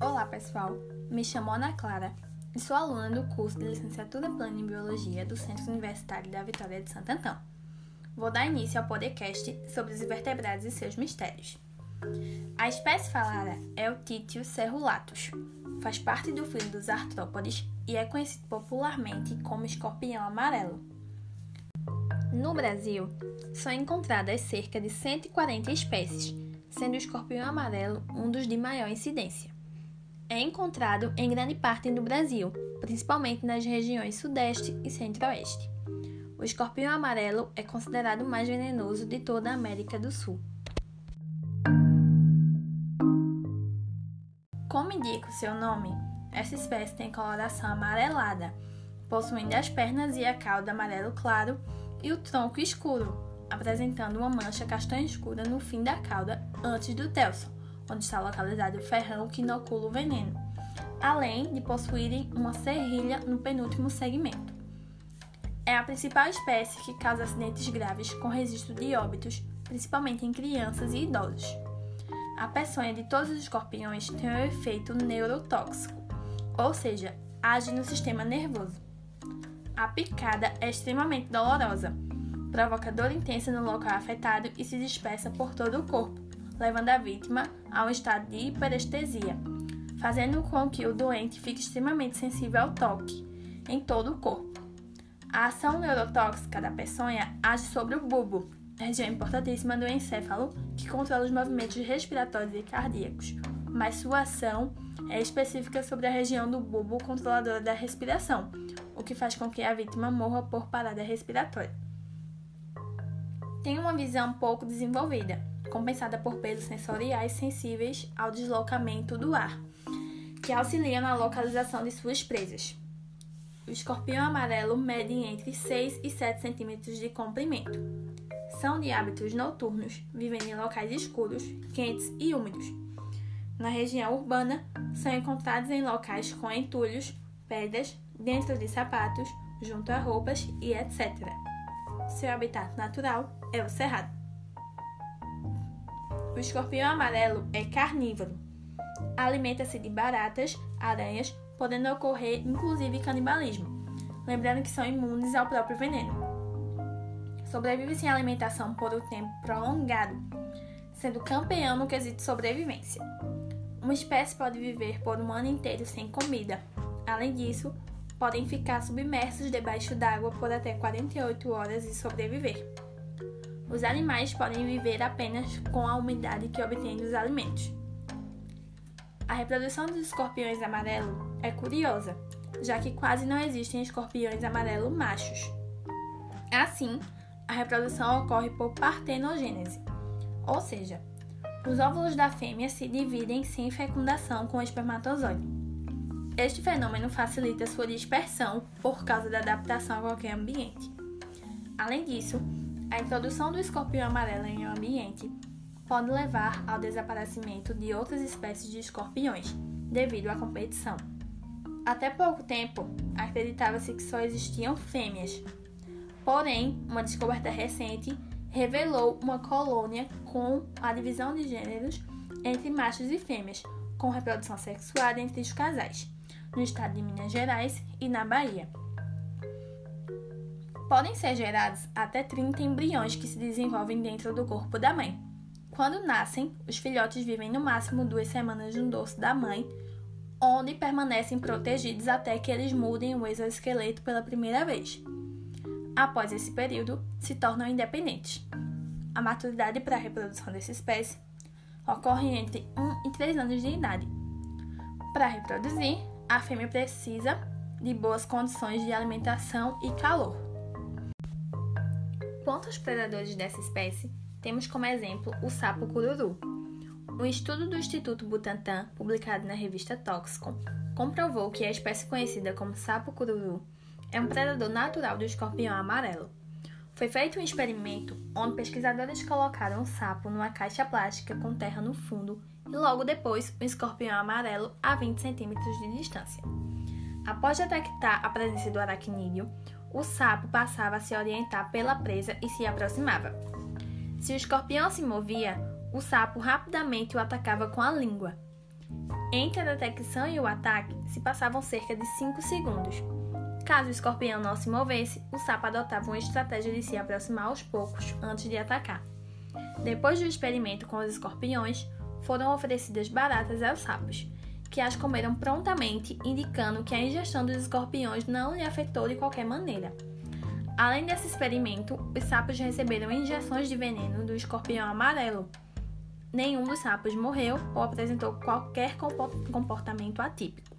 Olá, pessoal. Me chamo Ana Clara e sou aluna do curso de Licenciatura Plena em Biologia do Centro Universitário da Vitória de Santo Antão. Vou dar início ao podcast sobre os invertebrados e seus mistérios. A espécie falada é o Titius cerulatus. Faz parte do filho dos artrópodes e é conhecido popularmente como escorpião amarelo. No Brasil, são encontradas cerca de 140 espécies, sendo o escorpião amarelo um dos de maior incidência. É encontrado em grande parte do Brasil, principalmente nas regiões Sudeste e Centro-Oeste. O escorpião amarelo é considerado o mais venenoso de toda a América do Sul. Como indica o seu nome, essa espécie tem coloração amarelada, possuindo as pernas e a cauda amarelo claro e o tronco escuro, apresentando uma mancha castanha escura no fim da cauda antes do telson, onde está localizado o ferrão que inocula o veneno, além de possuírem uma serrilha no penúltimo segmento. É a principal espécie que causa acidentes graves com registro de óbitos, principalmente em crianças e idosos. A peçonha de todos os escorpiões tem um efeito neurotóxico, ou seja, age no sistema nervoso. A picada é extremamente dolorosa, provoca dor intensa no local afetado e se dispersa por todo o corpo, levando a vítima a um estado de hiperestesia, fazendo com que o doente fique extremamente sensível ao toque em todo o corpo. A ação neurotóxica da peçonha age sobre o bulbo, região importantíssima do encéfalo que controla os movimentos respiratórios e cardíacos, mas sua ação é específica sobre a região do bulbo controladora da respiração, o que faz com que a vítima morra por parada respiratória. Tem uma visão pouco desenvolvida, compensada por pelos sensoriais sensíveis ao deslocamento do ar, que auxiliam na localização de suas presas. O escorpião amarelo mede entre 6 e 7 centímetros de comprimento. São de hábitos noturnos, vivendo em locais escuros, quentes e úmidos. Na região urbana, são encontrados em locais com entulhos, pedras, dentro de sapatos, junto a roupas e etc. Seu habitat natural é o cerrado. O escorpião amarelo é carnívoro. Alimenta-se de baratas, aranhas, podendo ocorrer inclusive canibalismo, lembrando que são imunes ao próprio veneno. Sobrevive sem alimentação por um tempo prolongado, sendo campeão no quesito sobrevivência. Uma espécie pode viver por um ano inteiro sem comida. Além disso, podem ficar submersos debaixo d'água por até 48 horas e sobreviver. Os animais podem viver apenas com a umidade que obtêm dos alimentos. A reprodução dos escorpiões amarelos é curiosa, já que quase não existem escorpiões amarelo machos. Assim, a reprodução ocorre por partenogênese, ou seja, os óvulos da fêmea se dividem sem fecundação com o espermatozoide. Este fenômeno facilita sua dispersão por causa da adaptação a qualquer ambiente. Além disso, a introdução do escorpião amarelo em um ambiente pode levar ao desaparecimento de outras espécies de escorpiões devido à competição. Até pouco tempo, acreditava-se que só existiam fêmeas. Porém, uma descoberta recente revelou uma colônia com a divisão de gêneros entre machos e fêmeas, com reprodução sexuada entre os casais no estado de Minas Gerais e na Bahia. Podem ser gerados até 30 embriões que se desenvolvem dentro do corpo da mãe. Quando nascem, os filhotes vivem no máximo duas semanas no dorso da mãe, onde permanecem protegidos até que eles mudem o exoesqueleto pela primeira vez. Após esse período, se tornam independentes. A maturidade para a reprodução dessa espécie ocorre entre 1 e 3 anos de idade. Para reproduzir, a fêmea precisa de boas condições de alimentação e calor. Quanto aos predadores dessa espécie, temos como exemplo o sapo cururu. Um estudo do Instituto Butantan, publicado na revista Toxicon, comprovou que a espécie conhecida como sapo cururu é um predador natural do escorpião amarelo. Foi feito um experimento onde pesquisadores colocaram o sapo numa caixa plástica com terra no fundo e logo depois um escorpião amarelo a 20 centímetros de distância. Após detectar a presença do aracnídeo, o sapo passava a se orientar pela presa e se aproximava. Se o escorpião se movia, o sapo rapidamente o atacava com a língua. Entre a detecção e o ataque se passavam cerca de 5 segundos. Caso o escorpião não se movesse, o sapo adotava uma estratégia de se aproximar aos poucos antes de atacar. Depois do experimento com os escorpiões, foram oferecidas baratas aos sapos, que as comeram prontamente, indicando que a ingestão dos escorpiões não lhe afetou de qualquer maneira. Além desse experimento, os sapos receberam injeções de veneno do escorpião amarelo. Nenhum dos sapos morreu ou apresentou qualquer comportamento atípico.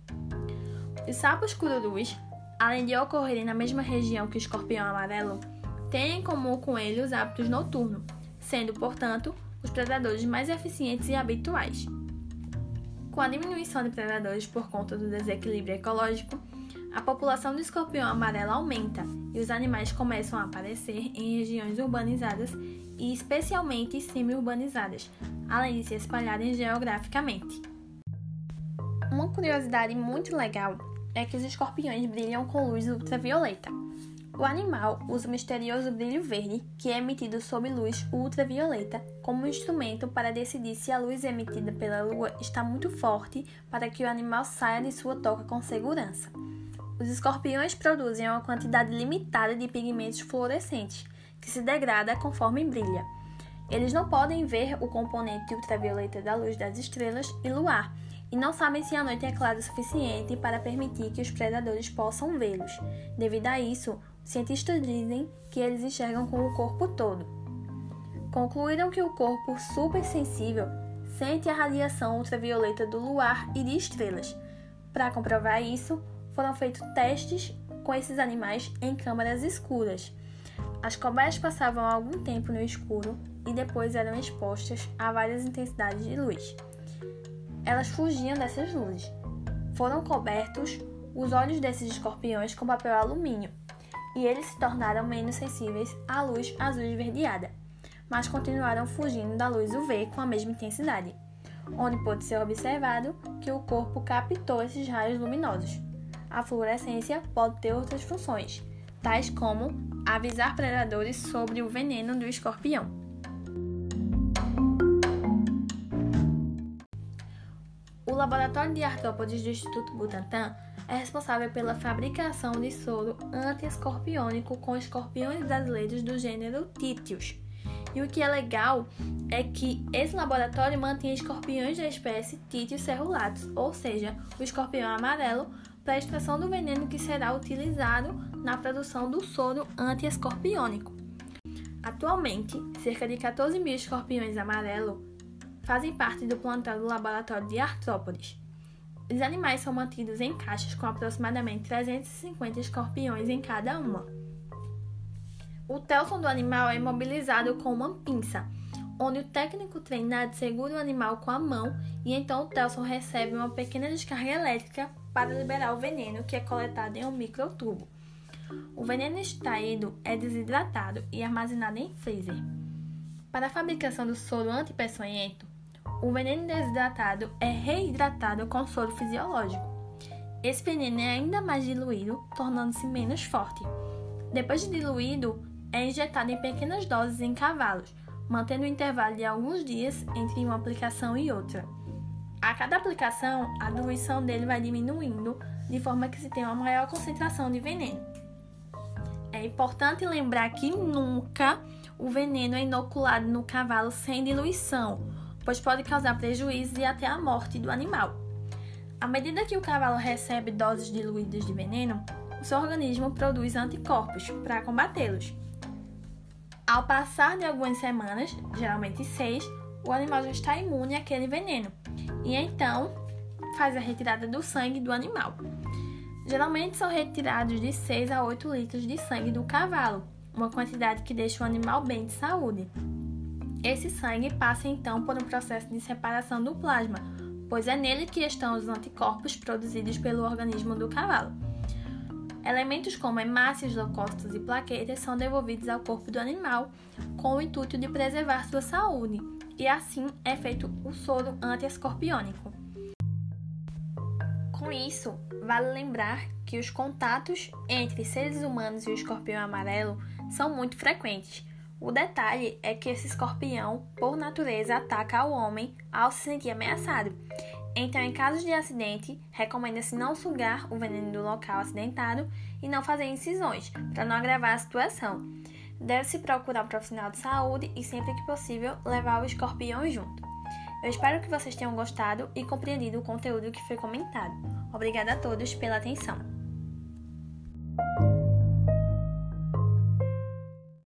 Os sapos cururus, além de ocorrerem na mesma região que o escorpião amarelo, têm em comum com ele os hábitos noturnos, sendo, portanto, os predadores mais eficientes e habituais. Com a diminuição de predadores por conta do desequilíbrio ecológico, a população do escorpião amarelo aumenta e os animais começam a aparecer em regiões urbanizadas e especialmente semi-urbanizadas, além de se espalharem geograficamente. Uma curiosidade muito legal é que os escorpiões brilham com luz ultravioleta. O animal usa o misterioso brilho verde, que é emitido sob luz ultravioleta, como instrumento para decidir se a luz emitida pela lua está muito forte para que o animal saia de sua toca com segurança. Os escorpiões produzem uma quantidade limitada de pigmentos fluorescentes, que se degrada conforme brilha. Eles não podem ver o componente ultravioleta da luz das estrelas e luar, e não sabem se a noite é clara o suficiente para permitir que os predadores possam vê-los. Devido a isso, cientistas dizem que eles enxergam com o corpo todo. Concluíram que o corpo supersensível sente a radiação ultravioleta do luar e de estrelas. Para comprovar isso, foram feitos testes com esses animais em câmaras escuras. As cobaias passavam algum tempo no escuro e depois eram expostas a várias intensidades de luz. Elas fugiam dessas luzes. Foram cobertos os olhos desses escorpiões com papel alumínio e eles se tornaram menos sensíveis à luz azul esverdeada, mas continuaram fugindo da luz UV com a mesma intensidade, onde pôde ser observado que o corpo captou esses raios luminosos a fluorescência pode ter outras funções, tais como avisar predadores sobre o veneno do escorpião. Laboratório de Artrópodes do Instituto Butantan é responsável pela fabricação de soro anti-escorpiônico com escorpiões brasileiros do gênero Titius. E o que é legal é que esse laboratório mantém escorpiões da espécie Titius cerulatus, ou seja, o escorpião amarelo para a extração do veneno que será utilizado na produção do soro anti-escorpiônico. Atualmente, cerca de 14 mil escorpiões amarelo fazem parte do plantão do laboratório de artrópodes. Os animais são mantidos em caixas com aproximadamente 350 escorpiões em cada uma. O telson do animal é imobilizado com uma pinça, onde o técnico treinado segura o animal com a mão e então o telson recebe uma pequena descarga elétrica para liberar o veneno que é coletado em um microtubo. O veneno extraído é desidratado e armazenado em freezer. Para a fabricação do soro antipeçonhento, o veneno desidratado é reidratado com soro fisiológico. Esse veneno é ainda mais diluído, tornando-se menos forte. Depois de diluído, é injetado em pequenas doses em cavalos, mantendo um intervalo de alguns dias entre uma aplicação e outra. A cada aplicação, a diluição dele vai diminuindo, de forma que se tem uma maior concentração de veneno. É importante lembrar que nunca o veneno é inoculado no cavalo sem diluição, pois pode causar prejuízo e até a morte do animal. À medida que o cavalo recebe doses diluídas de veneno, o seu organismo produz anticorpos para combatê-los. Ao passar de algumas semanas, geralmente seis, o animal já está imune àquele veneno e então faz a retirada do sangue do animal. Geralmente são retirados de 6 a 8 litros de sangue do cavalo, uma quantidade que deixa o animal bem de saúde. Esse sangue passa então por um processo de separação do plasma, pois é nele que estão os anticorpos produzidos pelo organismo do cavalo. Elementos como hemácias, leucócitos e plaquetas são devolvidos ao corpo do animal com o intuito de preservar sua saúde, e assim é feito o soro antiescorpiônico. Com isso, vale lembrar que os contatos entre seres humanos e o escorpião amarelo são muito frequentes. O detalhe é que esse escorpião, por natureza, ataca o homem ao se sentir ameaçado. Então, em casos de acidente, recomenda-se não sugar o veneno do local acidentado e não fazer incisões, para não agravar a situação. Deve-se procurar um profissional de saúde e, sempre que possível, levar o escorpião junto. Eu espero que vocês tenham gostado e compreendido o conteúdo que foi comentado. Obrigada a todos pela atenção.